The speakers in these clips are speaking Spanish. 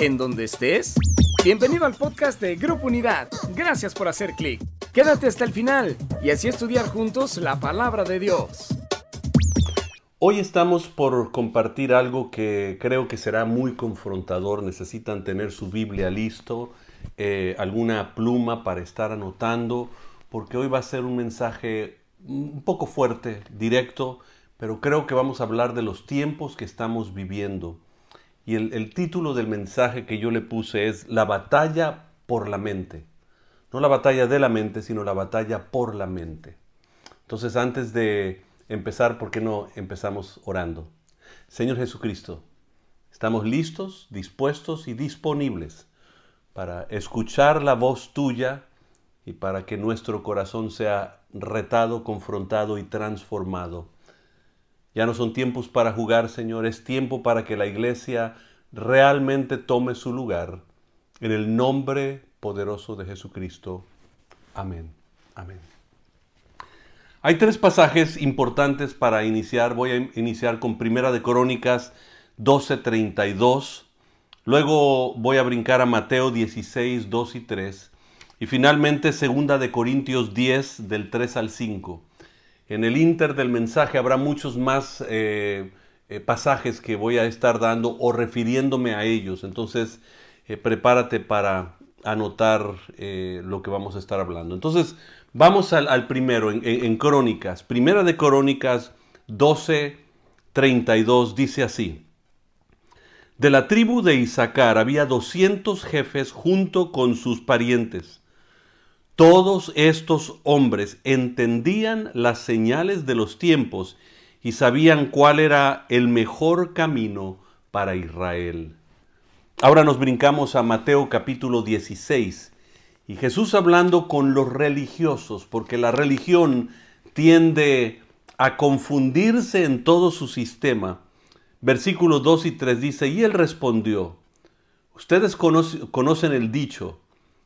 en donde estés. Bienvenido al podcast de Grupo Unidad. Gracias por hacer clic. Quédate hasta el final y así estudiar juntos la palabra de Dios. Hoy estamos por compartir algo que creo que será muy confrontador. Necesitan tener su Biblia listo, eh, alguna pluma para estar anotando, porque hoy va a ser un mensaje un poco fuerte, directo, pero creo que vamos a hablar de los tiempos que estamos viviendo. Y el, título del mensaje que yo le puse es La batalla por la mente. No la batalla de la mente, sino la batalla por la mente. Entonces, antes de empezar, ¿por qué no empezamos orando? Señor Jesucristo, estamos listos, dispuestos y disponibles para escuchar la voz tuya y para que nuestro corazón sea retado, confrontado y transformado. Ya no son tiempos para jugar, Señor, es tiempo para que la iglesia realmente tome su lugar. En el nombre poderoso de Jesucristo. Amén. Amén. Hay tres pasajes importantes para iniciar. Voy a iniciar con Primera de Crónicas 12:32. Luego voy a brincar a Mateo 16, 2 y 3. Y finalmente Segunda de Corintios 10 del 3 al 5. En el inter del mensaje habrá muchos más eh, eh, pasajes que voy a estar dando o refiriéndome a ellos. Entonces eh, prepárate para anotar lo que vamos a estar hablando. Entonces vamos al, primero en, Crónicas. Primera de Crónicas 12, 32 dice así. De la tribu de Isaacar había 200 jefes junto con sus parientes todos estos hombres entendían las señales de los tiempos y sabían cuál era el mejor camino para Israel. Ahora nos brincamos a Mateo capítulo 16 y Jesús hablando con los religiosos, porque la religión tiende a confundirse en todo su sistema. Versículos 2 y 3 dice, y él respondió, ustedes conocen el dicho,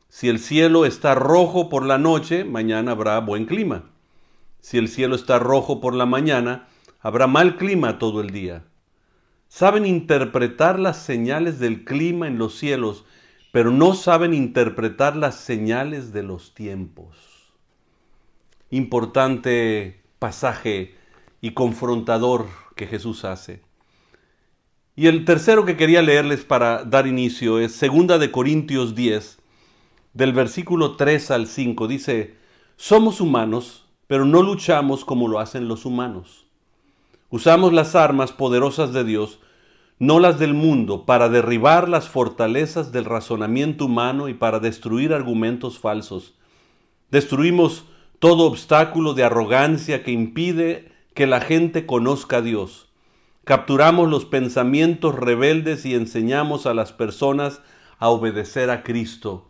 si el cielo está rojo por la noche, mañana habrá buen clima. Si el cielo está rojo por la mañana, habrá mal clima todo el día. Saben interpretar las señales del clima en los cielos, pero no saben interpretar las señales de los tiempos. Importante pasaje y confrontador que Jesús hace. Y el tercero que quería leerles para dar inicio es Segunda de Corintios 10, del versículo 3 al 5 dice, somos humanos, pero no luchamos como lo hacen los humanos. Usamos las armas poderosas de Dios, no las del mundo, para derribar las fortalezas del razonamiento humano y para destruir argumentos falsos. Destruimos todo obstáculo de arrogancia que impide que la gente conozca a Dios. Capturamos los pensamientos rebeldes y enseñamos a las personas a obedecer a Cristo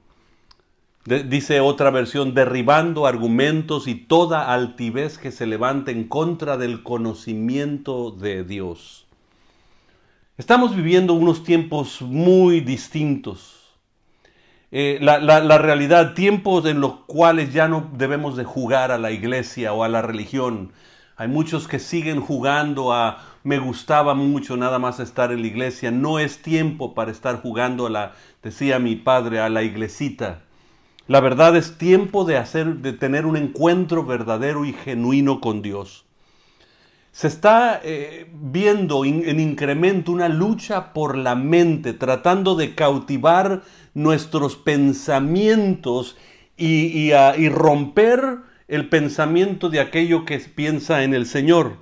dice otra versión, derribando argumentos y toda altivez que se levante en contra del conocimiento de Dios. Estamos viviendo unos tiempos muy distintos. Eh, la, la, realidad, tiempos en los cuales ya no debemos de jugar a la iglesia o a la religión. Hay muchos que siguen jugando a me gustaba mucho nada más estar en la iglesia. No es tiempo para estar jugando a la, decía mi padre, a la iglesita. La verdad es tiempo de hacer, de tener un encuentro verdadero y genuino con Dios. Se está eh, viendo en incremento una lucha por la mente, tratando de cautivar nuestros pensamientos y, romper el pensamiento de aquello que piensa en el Señor.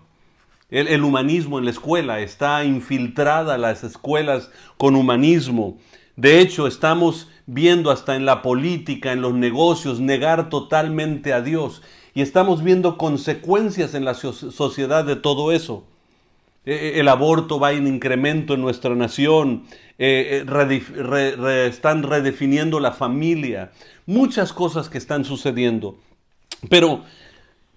El, el, humanismo en la escuela está infiltrada las escuelas con humanismo. De hecho, estamos viendo hasta en la política, en los negocios, negar totalmente a Dios. Y estamos viendo consecuencias en la sociedad de todo eso. E, e, el aborto va en incremento en nuestra nación, e, están redefiniendo la familia, muchas cosas que están sucediendo. Pero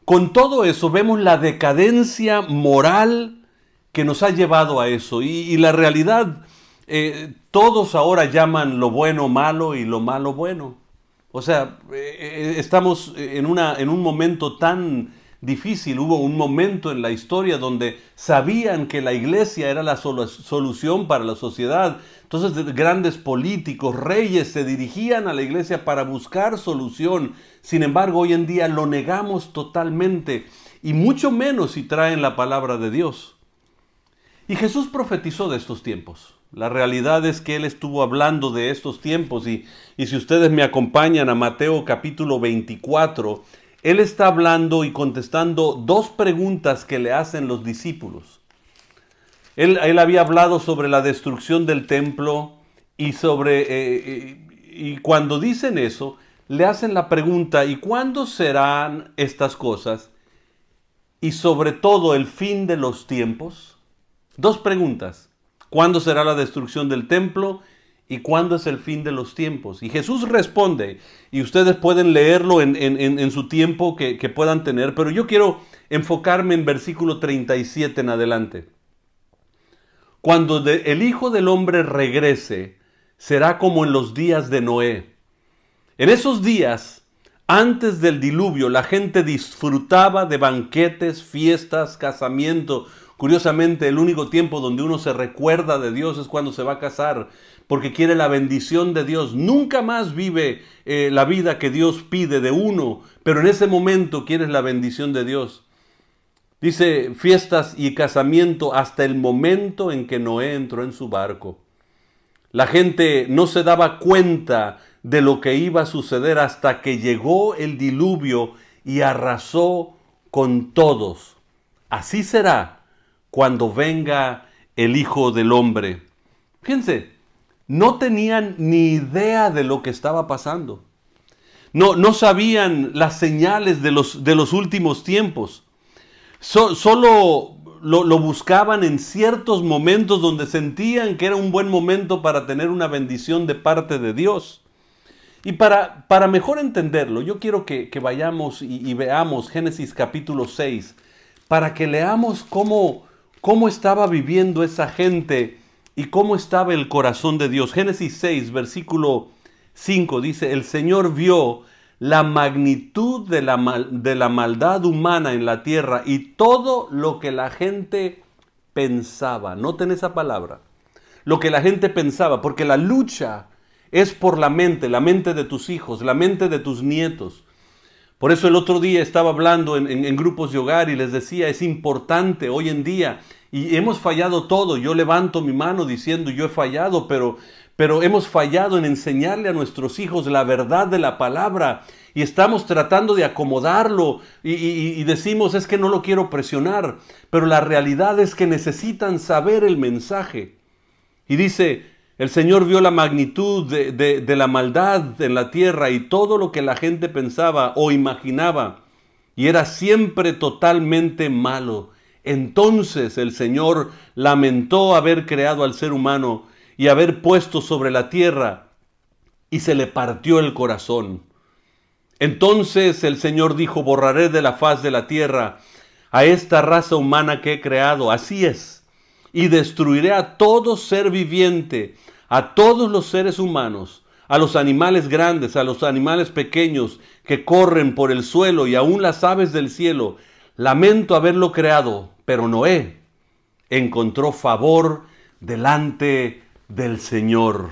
con todo eso vemos la decadencia moral que nos ha llevado a eso. y la realidad eh, todos ahora llaman lo bueno malo y lo malo bueno. O sea, eh, eh, estamos en, una, en un momento tan difícil. Hubo un momento en la historia donde sabían que la iglesia era la solución para la sociedad. Entonces grandes políticos, reyes se dirigían a la iglesia para buscar solución. Sin embargo, hoy en día lo negamos totalmente y mucho menos si traen la palabra de Dios. Y Jesús profetizó de estos tiempos. La realidad es que Él estuvo hablando de estos tiempos y, y si ustedes me acompañan a Mateo capítulo 24, Él está hablando y contestando dos preguntas que le hacen los discípulos. Él, él había hablado sobre la destrucción del templo y sobre... Eh, eh, y cuando dicen eso, le hacen la pregunta, ¿y cuándo serán estas cosas? Y sobre todo el fin de los tiempos. Dos preguntas. ¿Cuándo será la destrucción del templo? ¿Y cuándo es el fin de los tiempos? Y Jesús responde, y ustedes pueden leerlo en, su tiempo que, puedan tener, pero yo quiero enfocarme en versículo 37 en adelante. Cuando el Hijo del Hombre regrese, será como en los días de Noé. En esos días, antes del diluvio, la gente disfrutaba de banquetes, fiestas, casamiento, Curiosamente, el único tiempo donde uno se recuerda de Dios es cuando se va a casar, porque quiere la bendición de Dios. Nunca más vive eh, la vida que Dios pide de uno, pero en ese momento quieres la bendición de Dios. Dice fiestas y casamiento hasta el momento en que Noé entró en su barco. La gente no se daba cuenta de lo que iba a suceder hasta que llegó el diluvio y arrasó con todos. Así será cuando venga el Hijo del Hombre. Fíjense, no tenían ni idea de lo que estaba pasando. No, no sabían las señales de los, de los últimos tiempos. solo lo, lo, buscaban en ciertos momentos donde sentían que era un buen momento para tener una bendición de parte de Dios. Y para, para mejor entenderlo, yo quiero que, vayamos y, y, veamos Génesis capítulo 6, para que leamos cómo cómo estaba viviendo esa gente y cómo estaba el corazón de Dios. Génesis 6, versículo 5 dice, el Señor vio la magnitud de la, de la maldad humana en la tierra y todo lo que la gente pensaba. Noten esa palabra. Lo que la gente pensaba, porque la lucha es por la mente, la mente de tus hijos, la mente de tus nietos. Por eso el otro día estaba hablando en, grupos de hogar y les decía, es importante hoy en día, y hemos fallado todo, yo levanto mi mano diciendo, yo he fallado, pero, pero hemos fallado en enseñarle a nuestros hijos la verdad de la palabra y estamos tratando de acomodarlo y, y, decimos es que no lo quiero presionar, pero la realidad es que necesitan saber el mensaje. Y dice, el Señor vio la magnitud de, la maldad en la tierra y todo lo que la gente pensaba o imaginaba, y era siempre totalmente malo. Entonces el Señor lamentó haber creado al ser humano y haber puesto sobre la tierra, y se le partió el corazón. Entonces el Señor dijo, borraré de la faz de la tierra a esta raza humana que he creado, así es, y destruiré a todo ser viviente a todos los seres humanos, a los animales grandes, a los animales pequeños que corren por el suelo y aún las aves del cielo. Lamento haberlo creado, pero Noé encontró favor delante del Señor.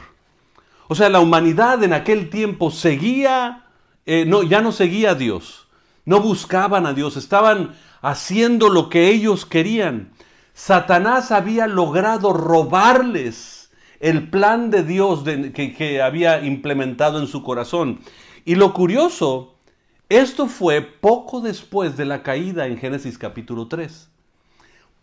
O sea, la humanidad en aquel tiempo seguía, eh, no, ya no seguía a Dios, no buscaban a Dios, estaban haciendo lo que ellos querían. Satanás había logrado robarles el plan de Dios que, había implementado en su corazón. Y lo curioso, esto fue poco después de la caída en Génesis capítulo 3.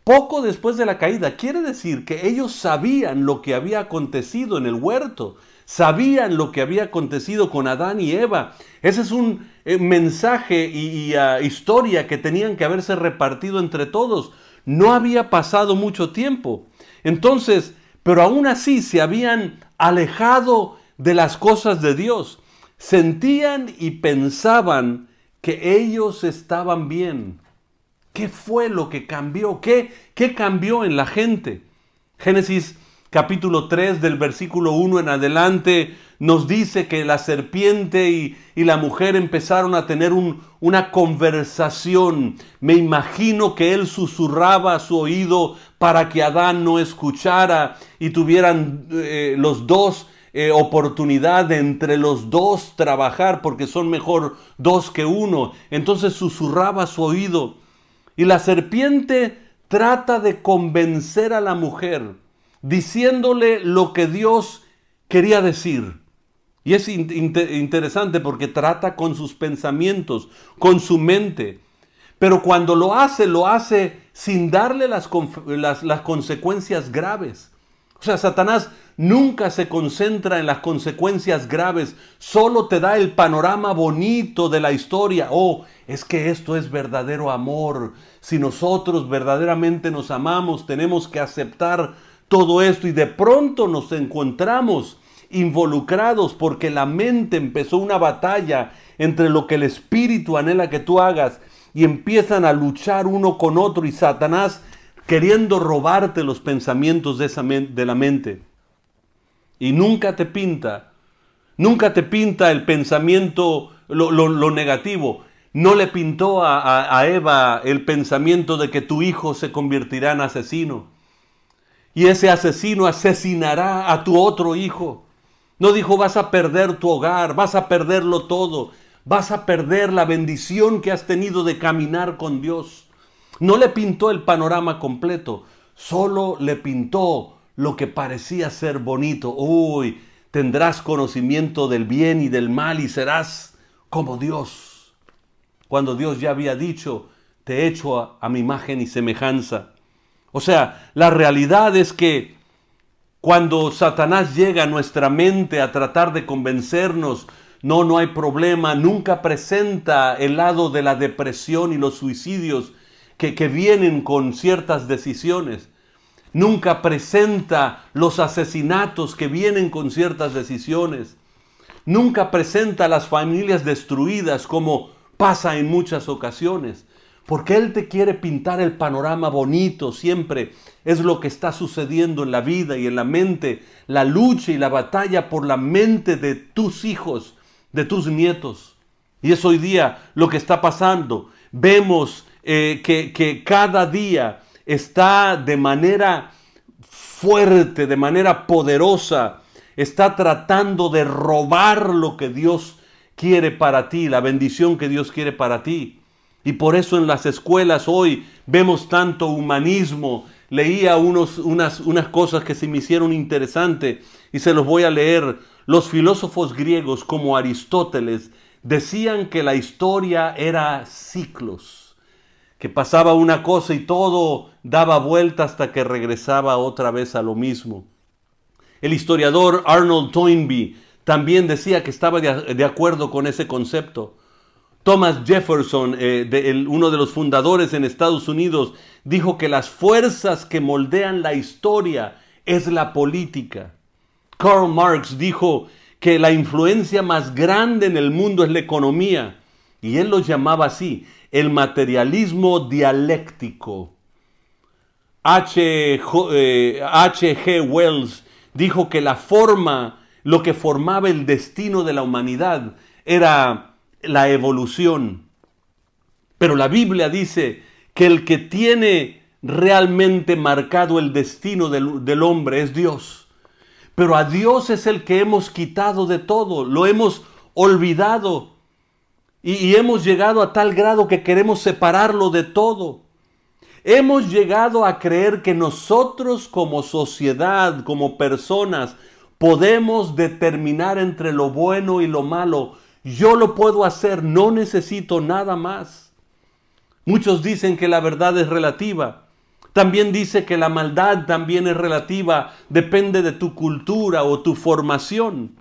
Poco después de la caída, quiere decir que ellos sabían lo que había acontecido en el huerto, sabían lo que había acontecido con Adán y Eva. Ese es un eh, mensaje y, ah, historia que tenían que haberse repartido entre todos. No había pasado mucho tiempo. Entonces, pero aún así se habían alejado de las cosas de Dios. Sentían y pensaban que ellos estaban bien. ¿Qué fue lo que cambió? ¿Qué, qué cambió en la gente? Génesis capítulo 3 del versículo 1 en adelante nos dice que la serpiente y, la mujer empezaron a tener una conversación. Me imagino que él susurraba a su oído para que Adán no escuchara y tuvieran eh, los dos eh, oportunidad de entre los dos trabajar porque son mejor dos que uno. Entonces susurraba a su oído. Y la serpiente trata de convencer a la mujer diciéndole lo que Dios quería decir. Y es interesante porque trata con sus pensamientos, con su mente. Pero cuando lo hace, lo hace sin darle las, las, consecuencias graves. O sea, Satanás nunca se concentra en las consecuencias graves, solo te da el panorama bonito de la historia. Oh, es que esto es verdadero amor. Si nosotros verdaderamente nos amamos, tenemos que aceptar todo esto y de pronto nos encontramos involucrados porque la mente empezó una batalla entre lo que el espíritu anhela que tú hagas y empiezan a luchar uno con otro y Satanás queriendo robarte los pensamientos de, la mente. Y nunca te pinta, nunca te pinta el pensamiento, lo, negativo. No le pintó a Eva el pensamiento de que tu hijo se convertirá en asesino. Y ese asesino asesinará a tu otro hijo. No dijo vas a perder tu hogar, vas a perderlo todo, vas a perder la bendición que has tenido de caminar con Dios. No le pintó el panorama completo, solo le pintó lo que parecía ser bonito. Uy, tendrás conocimiento del bien y del mal y serás como Dios. Cuando Dios ya había dicho, te he hecho a, a mi imagen y semejanza. O sea, la realidad es que cuando Satanás llega a nuestra mente a tratar de convencernos, no, no hay problema, nunca presenta el lado de la depresión y los suicidios que, que vienen con ciertas decisiones. Nunca presenta los asesinatos que vienen con ciertas decisiones. Nunca presenta las familias destruidas como pasa en muchas ocasiones. Porque Él te quiere pintar el panorama bonito siempre. Es lo que está sucediendo en la vida y en la mente, la lucha y la batalla por la mente de tus hijos, de tus nietos. Y es hoy día lo que está pasando. Vemos eh, que, que cada día está de manera fuerte, de manera poderosa, está tratando de robar lo que Dios quiere para ti, la bendición que Dios quiere para ti. Y por eso en las escuelas hoy vemos tanto humanismo. Leía unos, unas, unas cosas que se me hicieron interesantes y se los voy a leer. Los filósofos griegos como Aristóteles decían que la historia era ciclos, que pasaba una cosa y todo daba vuelta hasta que regresaba otra vez a lo mismo. El historiador Arnold Toynbee también decía que estaba de acuerdo con ese concepto. Thomas Jefferson, eh, uno de los fundadores en Estados Unidos, dijo que las fuerzas que moldean la historia es la política. Karl Marx dijo que la influencia más grande en el mundo es la economía, y él lo llamaba así, el materialismo dialéctico. H. G. Eh, Wells dijo que la forma, lo que formaba el destino de la humanidad era la evolución. Pero la Biblia dice que el que tiene realmente marcado el destino del, hombre es Dios. Pero a Dios es el que hemos quitado de todo, lo hemos olvidado y, hemos llegado a tal grado que queremos separarlo de todo. Hemos llegado a creer que nosotros como sociedad, como personas, podemos determinar entre lo bueno y lo malo yo lo puedo hacer, no necesito nada más. Muchos dicen que la verdad es relativa. También dice que la maldad también es relativa, depende de tu cultura o tu formación.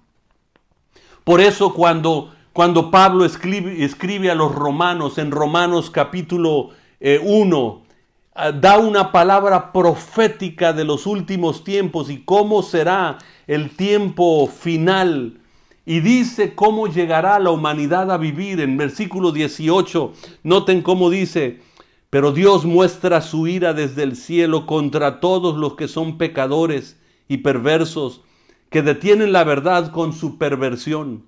Por eso cuando, cuando Pablo escribe, escribe, a los romanos en Romanos capítulo 1, eh, ah, da una palabra profética de los últimos tiempos y cómo será el tiempo final y dice cómo llegará la humanidad a vivir. En versículo 18, noten cómo dice, pero Dios muestra su ira desde el cielo contra todos los que son pecadores y perversos que detienen la verdad con su perversión.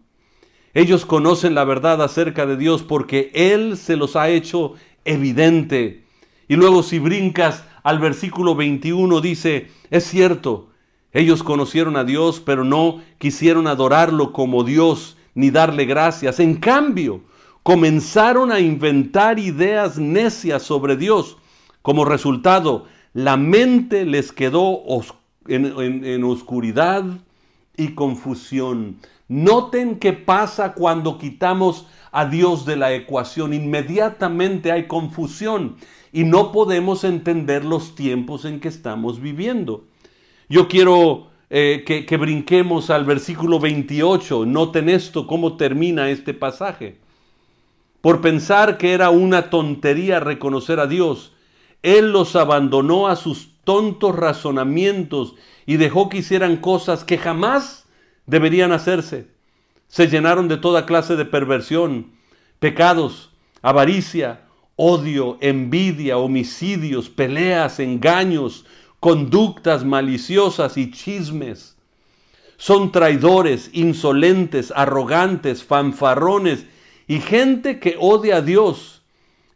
Ellos conocen la verdad acerca de Dios porque Él se los ha hecho evidente. Y luego si brincas al versículo 21 dice, es cierto, ellos conocieron a Dios, pero no quisieron adorarlo como Dios ni darle gracias. En cambio, comenzaron a inventar ideas necias sobre Dios. Como resultado, la mente les quedó en, oscuridad y confusión. Noten qué pasa cuando quitamos a Dios de la ecuación. Inmediatamente hay confusión y no podemos entender los tiempos en que estamos viviendo. Yo quiero eh, que, que brinquemos al versículo 28. Noten esto, cómo termina este pasaje. Por pensar que era una tontería reconocer a Dios, Él los abandonó a sus tontos razonamientos y dejó que hicieran cosas que jamás deberían hacerse. Se llenaron de toda clase de perversión, pecados, avaricia, odio, envidia, homicidios, peleas, engaños, conductas maliciosas y chismes. Son traidores, insolentes, arrogantes, fanfarrones y gente que odia a Dios.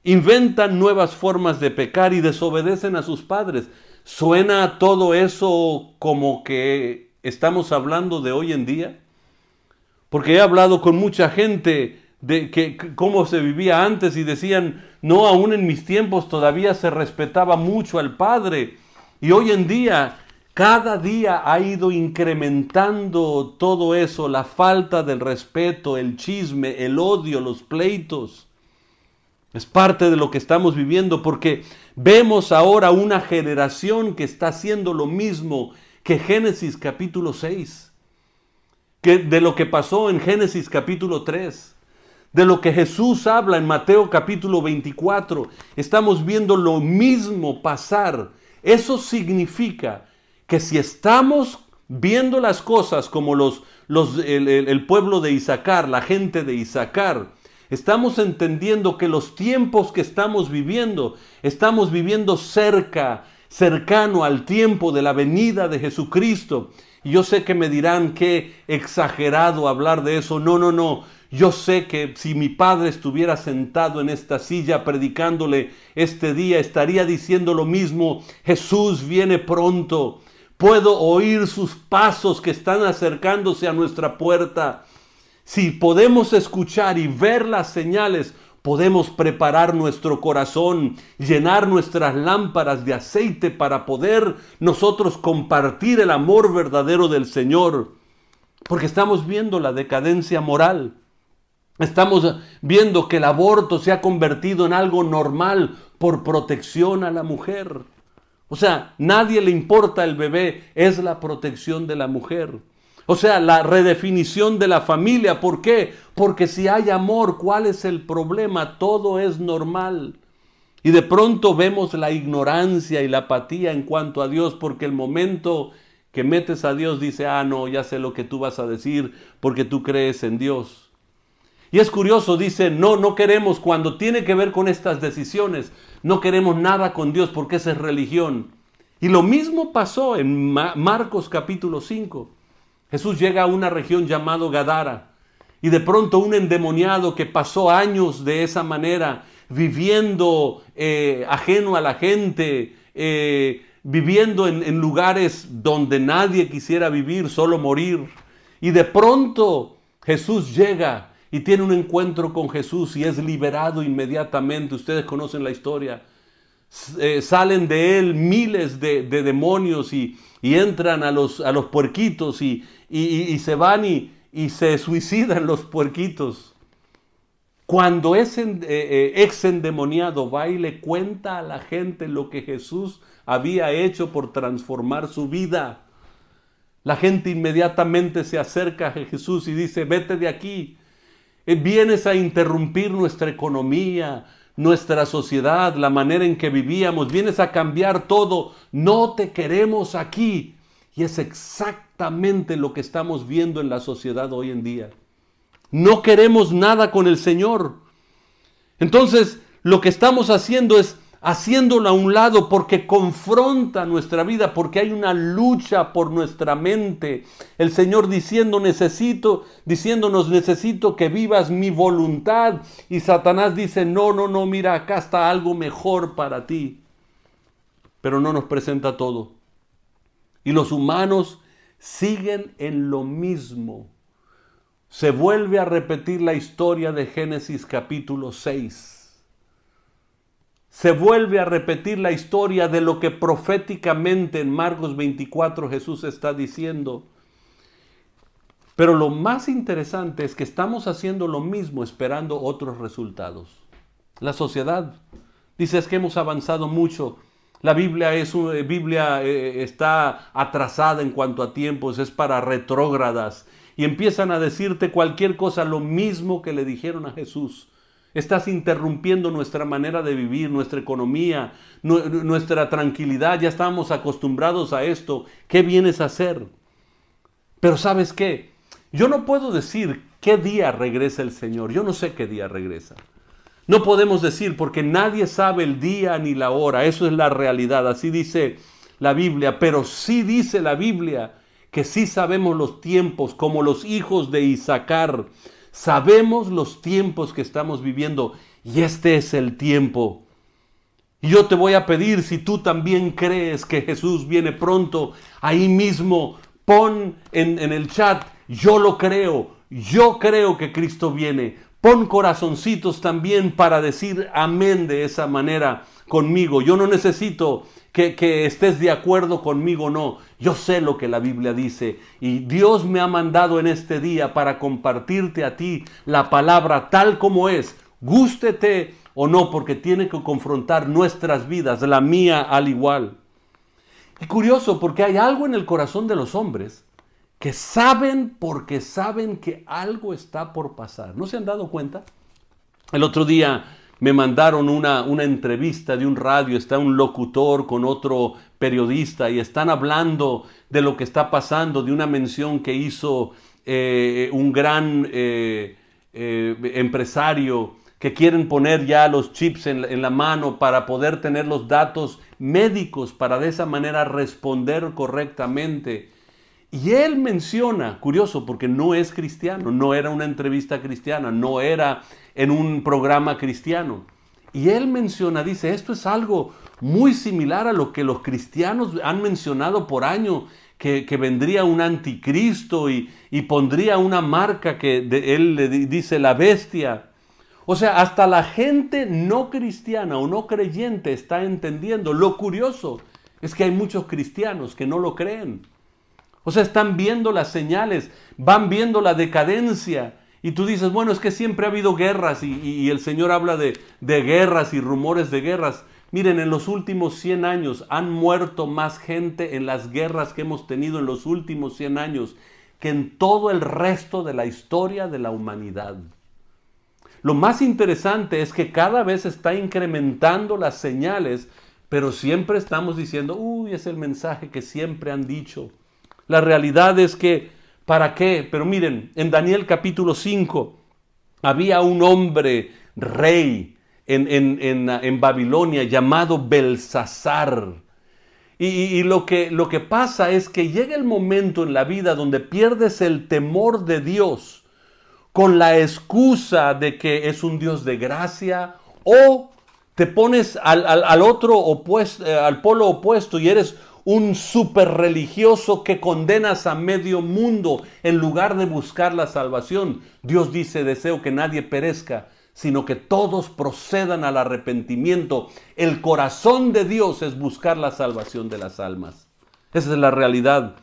Inventan nuevas formas de pecar y desobedecen a sus padres. ¿Suena todo eso como que estamos hablando de hoy en día? Porque he hablado con mucha gente de que, cómo se vivía antes y decían, no, aún en mis tiempos todavía se respetaba mucho al Padre. Y hoy en día, cada día ha ido incrementando todo eso, la falta del respeto, el chisme, el odio, los pleitos. Es parte de lo que estamos viviendo porque vemos ahora una generación que está haciendo lo mismo que Génesis capítulo 6, que de lo que pasó en Génesis capítulo 3 de lo que Jesús habla en Mateo capítulo 24. Estamos viendo lo mismo pasar. Eso significa que si estamos viendo las cosas como los, los, el, el pueblo de Isaacar, la gente de Isaacar, estamos entendiendo que los tiempos que estamos viviendo, estamos viviendo cerca, cercano al tiempo de la venida de Jesucristo. Yo sé que me dirán que exagerado hablar de eso. No, no, no. Yo sé que si mi padre estuviera sentado en esta silla predicándole este día, estaría diciendo lo mismo, Jesús viene pronto, puedo oír sus pasos que están acercándose a nuestra puerta. Si podemos escuchar y ver las señales, podemos preparar nuestro corazón, llenar nuestras lámparas de aceite para poder nosotros compartir el amor verdadero del Señor. Porque estamos viendo la decadencia moral. Estamos viendo que el aborto se ha convertido en algo normal por protección a la mujer. O sea, nadie le importa el bebé, es la protección de la mujer. O sea, la redefinición de la familia. ¿Por qué? Porque si hay amor, ¿cuál es el problema? Todo es normal. Y de pronto vemos la ignorancia y la apatía en cuanto a Dios, porque el momento que metes a Dios dice, ah, no, ya sé lo que tú vas a decir, porque tú crees en Dios. Y es curioso, dice, no, no queremos, cuando tiene que ver con estas decisiones, no queremos nada con Dios porque esa es religión. Y lo mismo pasó en Marcos capítulo 5. Jesús llega a una región llamado Gadara y de pronto un endemoniado que pasó años de esa manera, viviendo eh, ajeno a la gente, eh, viviendo en, lugares donde nadie quisiera vivir, solo morir. Y de pronto Jesús llega y tiene un encuentro con Jesús y es liberado inmediatamente. Ustedes conocen la historia. Eh, salen de él miles de, demonios y, entran a los, a los puerquitos y, se van y, se suicidan los puerquitos. Cuando ese eh, eh, ex endemoniado va y le cuenta a la gente lo que Jesús había hecho por transformar su vida, la gente inmediatamente se acerca a Jesús y dice, vete de aquí, eh, vienes a interrumpir nuestra economía, nuestra sociedad, la manera en que vivíamos, vienes a cambiar todo, no te queremos aquí. Y es exactamente lo que estamos viendo en la sociedad hoy en día. No queremos nada con el Señor. Entonces, lo que estamos haciendo es haciéndolo a un lado porque confronta nuestra vida, porque hay una lucha por nuestra mente. El Señor diciendo necesito, diciéndonos necesito que vivas mi voluntad y Satanás dice, "No, no, no, mira, acá está algo mejor para ti." Pero no nos presenta todo. Y los humanos siguen en lo mismo. Se vuelve a repetir la historia de Génesis capítulo 6 se vuelve a repetir la historia de lo que proféticamente en Marcos 24 Jesús está diciendo. Pero lo más interesante es que estamos haciendo lo mismo esperando otros resultados. La sociedad dice es que hemos avanzado mucho. La Biblia, es, Biblia eh, está atrasada en cuanto a tiempos, es para retrógradas. Y empiezan a decirte cualquier cosa, lo mismo que le dijeron a Jesús. Estás interrumpiendo nuestra manera de vivir, nuestra economía, nuestra tranquilidad. Ya estamos acostumbrados a esto. ¿Qué vienes a hacer? Pero sabes qué? Yo no puedo decir qué día regresa el Señor. Yo no sé qué día regresa. No podemos decir porque nadie sabe el día ni la hora. Eso es la realidad. Así dice la Biblia. Pero sí dice la Biblia que sí sabemos los tiempos como los hijos de Isaacar Sabemos los tiempos que estamos viviendo y este es el tiempo. Y yo te voy a pedir, si tú también crees que Jesús viene pronto, ahí mismo pon en, en, el chat, yo lo creo, yo creo que Cristo viene. Pon corazoncitos también para decir amén de esa manera conmigo. Yo no necesito que, estés de acuerdo conmigo, no. Yo sé lo que la Biblia dice y Dios me ha mandado en este día para compartirte a ti la palabra tal como es. Gústete o no, porque tiene que confrontar nuestras vidas, la mía al igual. Y curioso, porque hay algo en el corazón de los hombres que saben porque saben que algo está por pasar. ¿No se han dado cuenta? El otro día me mandaron una, una, entrevista de un radio, está un locutor con otro periodista y están hablando de lo que está pasando, de una mención que hizo eh, un gran eh, eh, empresario que quieren poner ya los chips en, en la mano para poder tener los datos médicos para de esa manera responder correctamente. Y él menciona, curioso, porque no es cristiano, no era una entrevista cristiana, no era en un programa cristiano. Y él menciona, dice, esto es algo muy similar a lo que los cristianos han mencionado por año, que, vendría un anticristo y, pondría una marca que de, él le dice la bestia. O sea, hasta la gente no cristiana o no creyente está entendiendo. Lo curioso es que hay muchos cristianos que no lo creen. O sea, están viendo las señales, van viendo la decadencia. Y tú dices, bueno, es que siempre ha habido guerras y, el Señor habla de, de, guerras y rumores de guerras. Miren, en los últimos 100 años han muerto más gente en las guerras que hemos tenido en los últimos 100 años que en todo el resto de la historia de la humanidad. Lo más interesante es que cada vez está incrementando las señales, pero siempre estamos diciendo, uy, es el mensaje que siempre han dicho. La realidad es que, ¿para qué? Pero miren, en Daniel capítulo 5 había un hombre rey en, Babilonia llamado Belsasar. Y, lo, que, lo que pasa es que llega el momento en la vida donde pierdes el temor de Dios con la excusa de que es un Dios de gracia o te pones al, al otro opuesto, eh, al polo opuesto y eres un super religioso que condenas a medio mundo en lugar de buscar la salvación. Dios dice, deseo que nadie perezca, sino que todos procedan al arrepentimiento. El corazón de Dios es buscar la salvación de las almas. Esa es la realidad.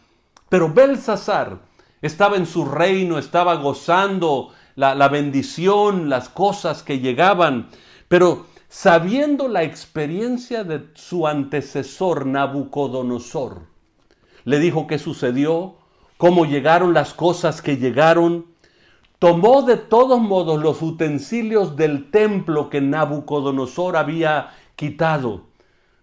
Pero Belsasar estaba en su reino, estaba gozando la, la bendición, las cosas que llegaban, pero sabiendo la experiencia de su antecesor Nabucodonosor. Le dijo qué sucedió, cómo llegaron las cosas que llegaron. Tomó de todos modos los utensilios del templo que Nabucodonosor había quitado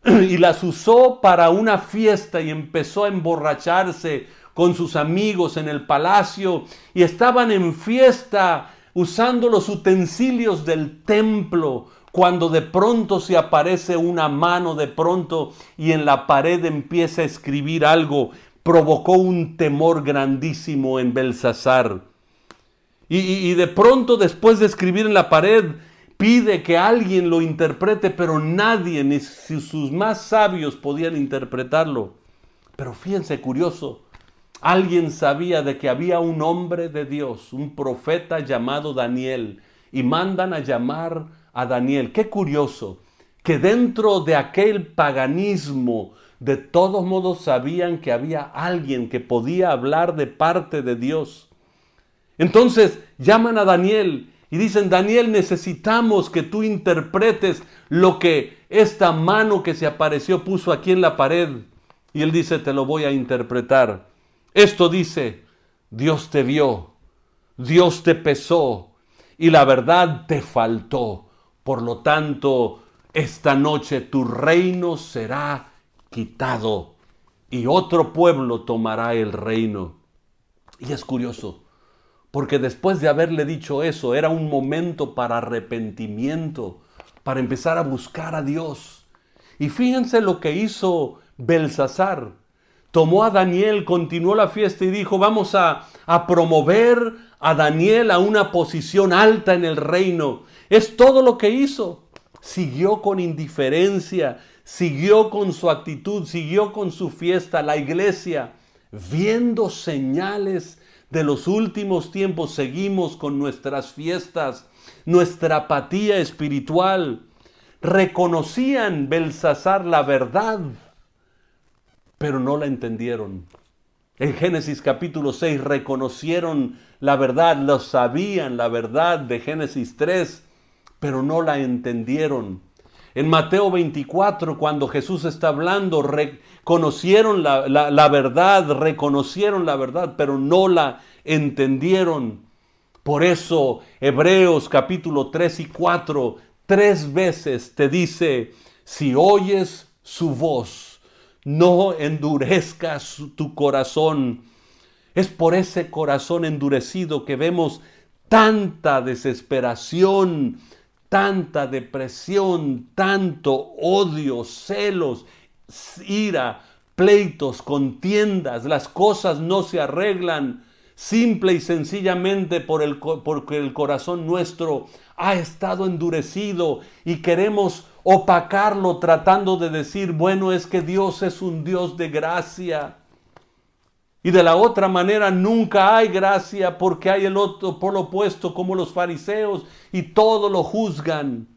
y las usó para una fiesta y empezó a emborracharse con sus amigos en el palacio y estaban en fiesta usando los utensilios del templo cuando de pronto se aparece una mano de pronto y en la pared empieza a escribir algo, provocó un temor grandísimo en Belsasar. Y, de pronto después de escribir en la pared, pide que alguien lo interprete, pero nadie, ni sus más sabios podían interpretarlo. Pero fíjense, curioso, alguien sabía de que había un hombre de Dios, un profeta llamado Daniel, y mandan a llamar a Daniel. Qué curioso, que dentro de aquel paganismo, de todos modos sabían que había alguien que podía hablar de parte de Dios. Entonces llaman a Daniel y dicen, Daniel, necesitamos que tú interpretes lo que esta mano que se apareció puso aquí en la pared. Y él dice, te lo voy a interpretar. Esto dice, Dios te vio, Dios te pesó y la verdad te faltó. Por lo tanto, esta noche tu reino será quitado y otro pueblo tomará el reino. Y es curioso, porque después de haberle dicho eso, era un momento para arrepentimiento, para empezar a buscar a Dios. Y fíjense lo que hizo Belsasar. Tomó a Daniel, continuó la fiesta y dijo, vamos a, a promover a Daniel a una posición alta en el reino. Es todo lo que hizo. Siguió con indiferencia, siguió con su actitud, siguió con su fiesta. La iglesia, viendo señales de los últimos tiempos seguimos con nuestras fiestas, nuestra apatía espiritual. Reconocían Belsasar la verdad, pero no la entendieron. En Génesis capítulo 6 reconocieron la verdad, lo sabían la verdad de Génesis 3, pero no la entendieron. En Mateo 24, cuando Jesús está hablando, reconocieron la, verdad, reconocieron la verdad, pero no la entendieron. Por eso Hebreos capítulo 3 y 4, tres veces te dice, si oyes su voz, no endurezcas tu corazón. Es por ese corazón endurecido que vemos tanta desesperación, tanta depresión, tanto odio, celos, ira, pleitos, contiendas, las cosas no se arreglan simple y sencillamente por el, porque el corazón nuestro ha estado endurecido y queremos opacarlo tratando de decir, bueno, es que Dios es un Dios de gracia. Y de la otra manera nunca hay gracia porque hay el otro por lo opuesto como los fariseos y todo lo juzgan.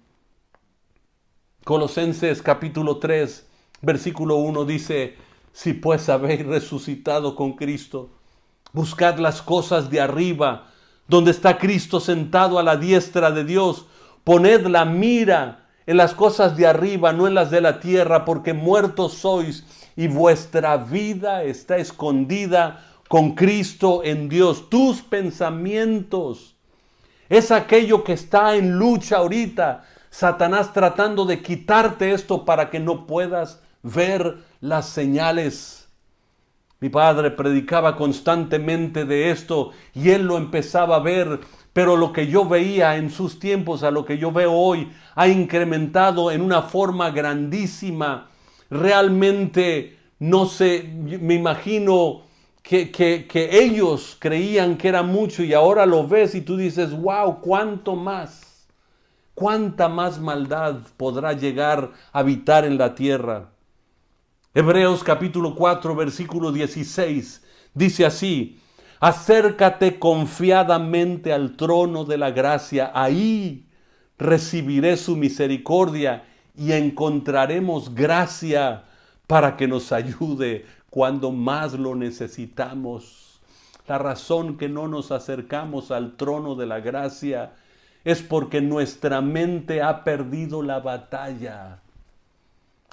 Colosenses capítulo 3, versículo 1 dice, si pues habéis resucitado con Cristo, buscad las cosas de arriba, donde está Cristo sentado a la diestra de Dios, poned la mira en las cosas de arriba, no en las de la tierra, porque muertos sois y vuestra vida está escondida con Cristo en Dios. Tus pensamientos es aquello que está en lucha ahorita. Satanás tratando de quitarte esto para que no puedas ver las señales. Mi padre predicaba constantemente de esto y él lo empezaba a ver, pero lo que yo veía en sus tiempos a lo que yo veo hoy ha incrementado en una forma grandísima realmente no sé, me imagino que, que, ellos creían que era mucho y ahora lo ves y tú dices, wow, ¿cuánto más? ¿Cuánta más maldad podrá llegar a habitar en la tierra? Hebreos capítulo 4, versículo 16 dice así, acércate confiadamente al trono de la gracia, ahí recibiré su misericordia y encontraremos gracia para que nos ayude cuando más lo necesitamos. La razón que no nos acercamos al trono de la gracia es porque nuestra mente ha perdido la batalla.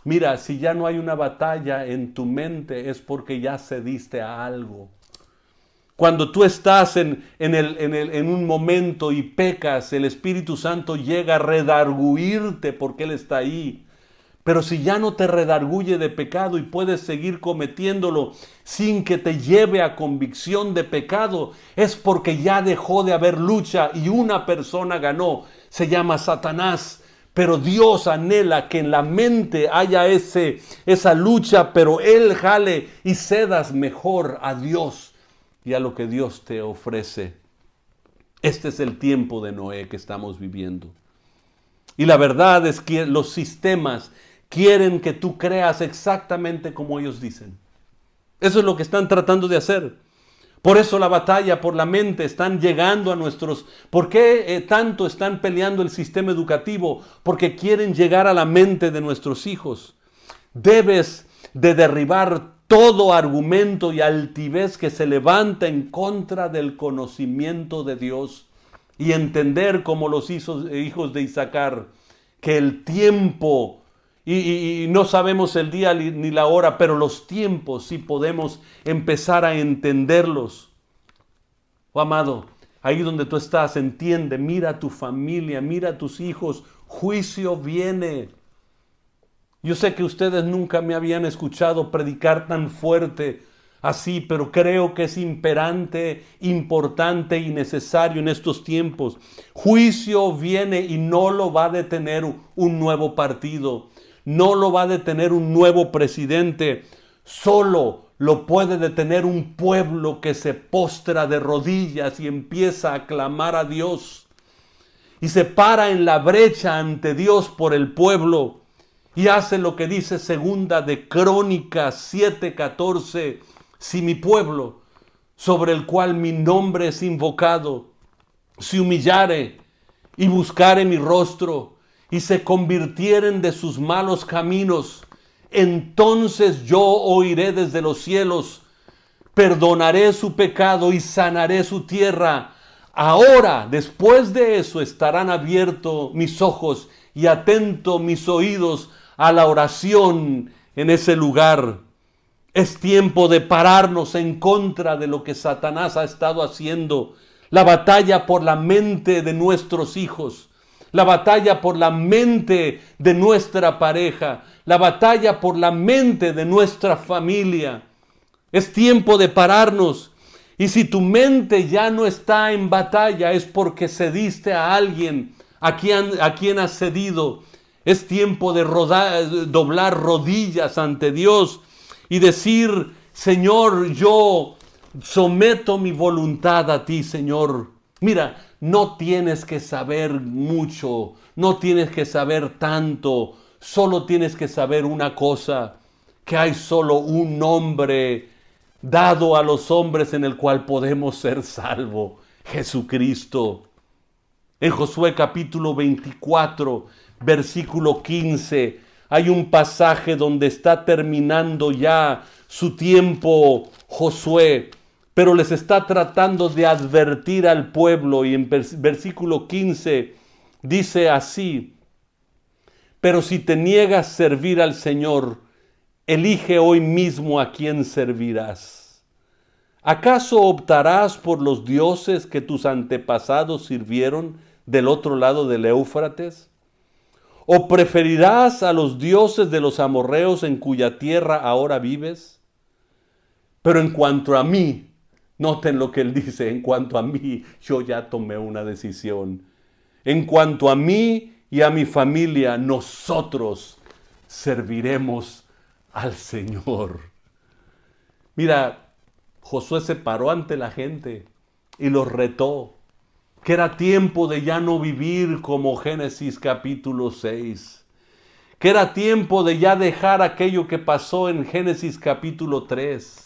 Mira, si ya no hay una batalla en tu mente es porque ya cediste a algo. Cuando tú estás en, en, el, en, el, en un momento y pecas, el Espíritu Santo llega a redarguirte porque Él está ahí. Pero si ya no te redarguye de pecado y puedes seguir cometiéndolo sin que te lleve a convicción de pecado, es porque ya dejó de haber lucha y una persona ganó. Se llama Satanás. pero Dios anhela que en la mente haya ese, esa lucha, pero Él jale y cedas mejor a Dios y a lo que Dios te ofrece. Este es el tiempo de Noé que estamos viviendo. Y la verdad es que los sistemas quieren que tú creas exactamente como ellos dicen. Eso es lo que están tratando de hacer. Por eso la batalla por la mente están llegando a nuestros... ¿Por qué eh, tanto están peleando el sistema educativo? Porque quieren llegar a la mente de nuestros hijos. Debes de derribar todo argumento y altivez que se levanta en contra del conocimiento de Dios y entender como los hijos, hijos de Isaacar que el tiempo y, no sabemos el día ni la hora, pero los tiempos sí podemos empezar a entenderlos. Oh, amado, ahí donde tú estás, entiende, mira a tu familia, mira a tus hijos, juicio viene. Yo sé que ustedes nunca me habían escuchado predicar tan fuerte así, pero creo que es imperante, importante y necesario en estos tiempos. Juicio viene y no lo va a detener un nuevo partido no lo va a detener un nuevo presidente, solo lo puede detener un pueblo que se postra de rodillas y empieza a clamar a Dios y se para en la brecha ante Dios por el pueblo y hace lo que dice segunda de Crónicas 7:14, si mi pueblo sobre el cual mi nombre es invocado se humillare y buscare mi rostro y se convirtieren de sus malos caminos, entonces yo oiré desde los cielos, perdonaré su pecado y sanaré su tierra. Ahora, después de eso, estarán abiertos mis ojos y atentos mis oídos a la oración en ese lugar. Es tiempo de pararnos en contra de lo que Satanás ha estado haciendo. La batalla por la mente de nuestros hijos la batalla por la mente de nuestra pareja, la batalla por la mente de nuestra familia. Es tiempo de pararnos. Y si tu mente ya no está en batalla es porque cediste a alguien a quien, a quien has cedido. Es tiempo de doblar rodillas ante Dios y decir, Señor, yo someto mi voluntad a ti, Señor. Mira, no tienes que saber mucho, no tienes que saber tanto, solo tienes que saber una cosa, que hay solo un nombre dado a los hombres en el cual podemos ser salvos, Jesucristo. En Josué capítulo 24, versículo 15, hay un pasaje donde está terminando ya su tiempo Josué pero les está tratando de advertir al pueblo y en versículo 15 dice así, pero si te niegas servir al Señor, elige hoy mismo a quién servirás. ¿Acaso optarás por los dioses que tus antepasados sirvieron del otro lado del Éufrates? ¿O preferirás a los dioses de los amorreos en cuya tierra ahora vives? Pero en cuanto a mí, Noten lo que él dice, en cuanto a mí, yo ya tomé una decisión. En cuanto a mí y a mi familia, nosotros serviremos al Señor. Mira, Josué se paró ante la gente y los retó, que era tiempo de ya no vivir como Génesis capítulo 6, que era tiempo de ya dejar aquello que pasó en Génesis capítulo 3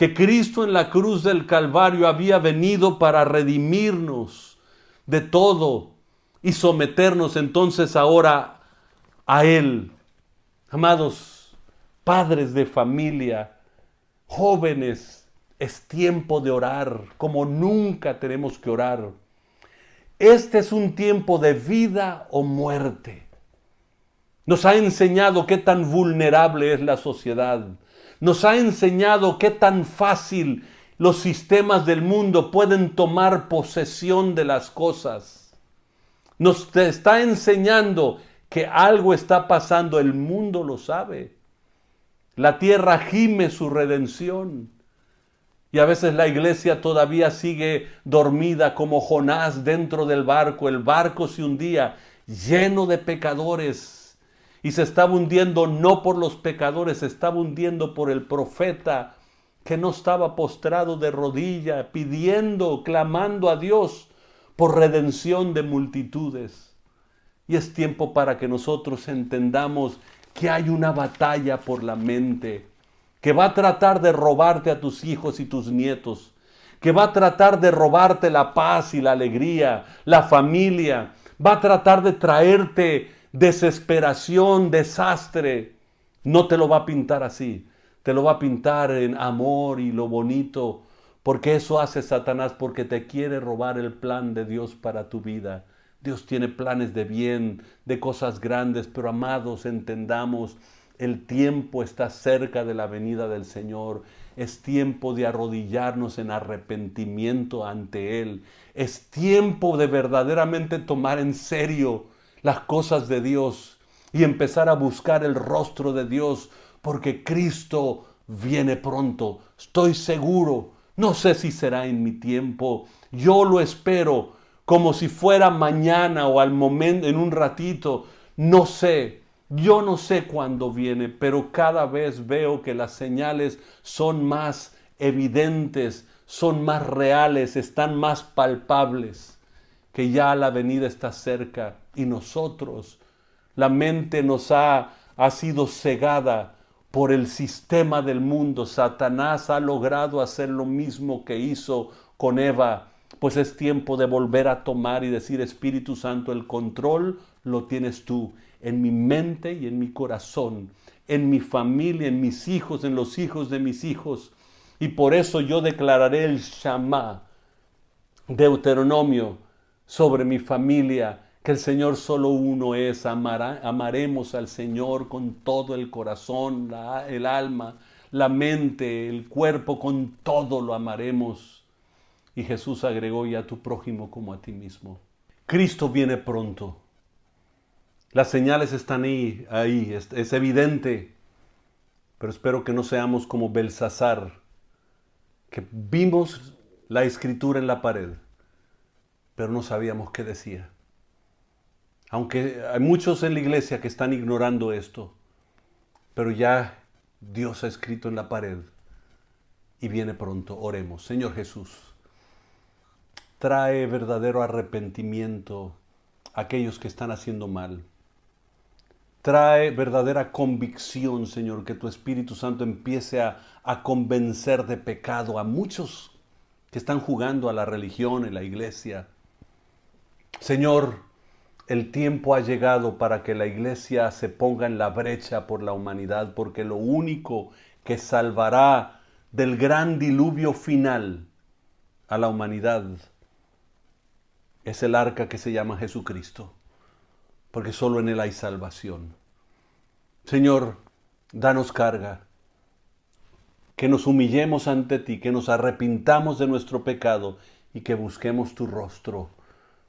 que Cristo en la cruz del Calvario había venido para redimirnos de todo y someternos entonces ahora a Él. Amados, padres de familia, jóvenes, es tiempo de orar como nunca tenemos que orar. Este es un tiempo de vida o muerte. Nos ha enseñado qué tan vulnerable es la sociedad nos ha enseñado qué tan fácil los sistemas del mundo pueden tomar posesión de las cosas. Nos está enseñando que algo está pasando, el mundo lo sabe. La tierra gime su redención. Y a veces la iglesia todavía sigue dormida como Jonás dentro del barco. El barco se hundía lleno de pecadores. Y se estaba hundiendo no por los pecadores, se estaba hundiendo por el profeta que no estaba postrado de rodilla, pidiendo, clamando a Dios por redención de multitudes. Y es tiempo para que nosotros entendamos que hay una batalla por la mente, que va a tratar de robarte a tus hijos y tus nietos, que va a tratar de robarte la paz y la alegría, la familia, va a tratar de traerte desesperación, desastre. No te lo va a pintar así, te lo va a pintar en amor y lo bonito, porque eso hace Satanás, porque te quiere robar el plan de Dios para tu vida. Dios tiene planes de bien, de cosas grandes, pero amados, entendamos, el tiempo está cerca de la venida del Señor. Es tiempo de arrodillarnos en arrepentimiento ante Él. Es tiempo de verdaderamente tomar en serio las cosas de Dios y empezar a buscar el rostro de Dios, porque Cristo viene pronto. Estoy seguro. No sé si será en mi tiempo. Yo lo espero como si fuera mañana o al momento, en un ratito. No sé. Yo no sé cuándo viene, pero cada vez veo que las señales son más evidentes, son más reales, están más palpables, que ya la venida está cerca y nosotros, la mente nos ha, ha sido cegada por el sistema del mundo. Satanás ha logrado hacer lo mismo que hizo con Eva, pues es tiempo de volver a tomar y decir, Espíritu Santo, el control lo tienes tú en mi mente y en mi corazón, en mi familia, en mis hijos, en los hijos de mis hijos. Y por eso yo declararé el Shama, Deuteronomio, sobre mi familia, que el Señor solo uno es. amaremos al Señor con todo el corazón, el alma, la mente, el cuerpo, con todo lo amaremos. Y Jesús agregó, y a tu prójimo como a ti mismo. Cristo viene pronto. Las señales están ahí, ahí es, es evidente, pero espero que no seamos como Belsasar, que vimos la escritura en la pared, pero no sabíamos qué decía. Aunque hay muchos en la iglesia que están ignorando esto, pero ya Dios ha escrito en la pared y viene pronto. Oremos. Señor Jesús, trae verdadero arrepentimiento a aquellos que están haciendo mal. Trae verdadera convicción, Señor, que tu Espíritu Santo empiece a, a, convencer de pecado a muchos que están jugando a la religión en la iglesia. Señor, el tiempo ha llegado para que la iglesia se ponga en la brecha por la humanidad, porque lo único que salvará del gran diluvio final a la humanidad es el arca que se llama Jesucristo porque solo en Él hay salvación. Señor, danos carga, que nos humillemos ante ti, que nos arrepintamos de nuestro pecado y que busquemos tu rostro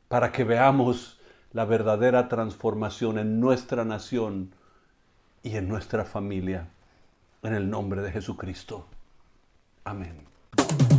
para que veamos la verdadera transformación en nuestra nación y en nuestra familia. En el nombre de Jesucristo. Amén.